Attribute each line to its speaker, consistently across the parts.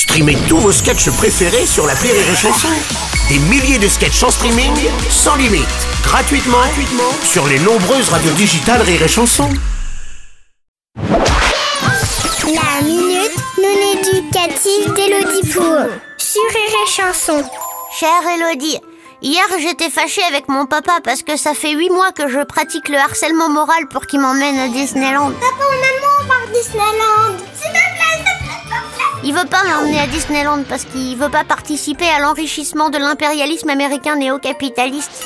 Speaker 1: Streamez tous vos sketchs préférés sur la Rire et Chanson. Des milliers de sketchs en streaming, sans limite, gratuitement, gratuitement sur les nombreuses radios digitales Rire et Chanson.
Speaker 2: La minute non éducative d'Élodie Pour sur Rire et Chanson.
Speaker 3: Chère Elodie, hier j'étais fâchée avec mon papa parce que ça fait 8 mois que je pratique le harcèlement moral pour qu'il m'emmène à Disneyland.
Speaker 2: Papa, on a Disneyland.
Speaker 3: Il veut pas m'emmener à Disneyland parce qu'il veut pas participer à l'enrichissement de l'impérialisme américain néo-capitaliste.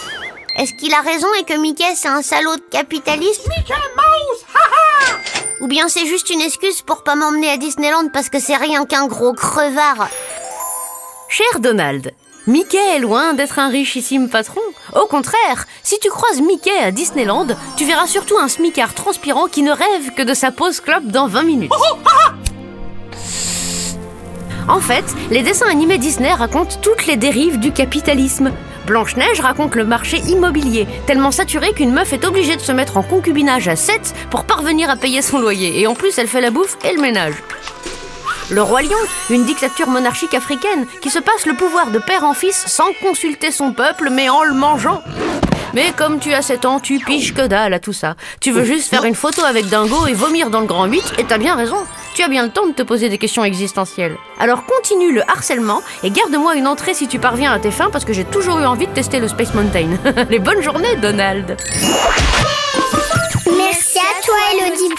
Speaker 3: Est-ce qu'il a raison et que Mickey c'est un salaud de capitaliste?
Speaker 4: Mickey Mouse, haha
Speaker 3: Ou bien c'est juste une excuse pour pas m'emmener à Disneyland parce que c'est rien qu'un gros crevard?
Speaker 5: Cher Donald, Mickey est loin d'être un richissime patron. Au contraire, si tu croises Mickey à Disneyland, tu verras surtout un smicard transpirant qui ne rêve que de sa pause clope dans 20 minutes. En fait, les dessins animés Disney racontent toutes les dérives du capitalisme. Blanche-Neige raconte le marché immobilier, tellement saturé qu'une meuf est obligée de se mettre en concubinage à 7 pour parvenir à payer son loyer. Et en plus, elle fait la bouffe et le ménage. Le roi lion, une dictature monarchique africaine qui se passe le pouvoir de père en fils sans consulter son peuple mais en le mangeant. Mais comme tu as 7 ans, tu piges que dalle à tout ça. Tu veux juste faire une photo avec Dingo et vomir dans le grand 8 et t'as bien raison. Tu as bien le temps de te poser des questions existentielles. Alors continue le harcèlement et garde-moi une entrée si tu parviens à tes fins parce que j'ai toujours eu envie de tester le Space Mountain. Les bonnes journées, Donald.
Speaker 2: Merci à toi, Elodie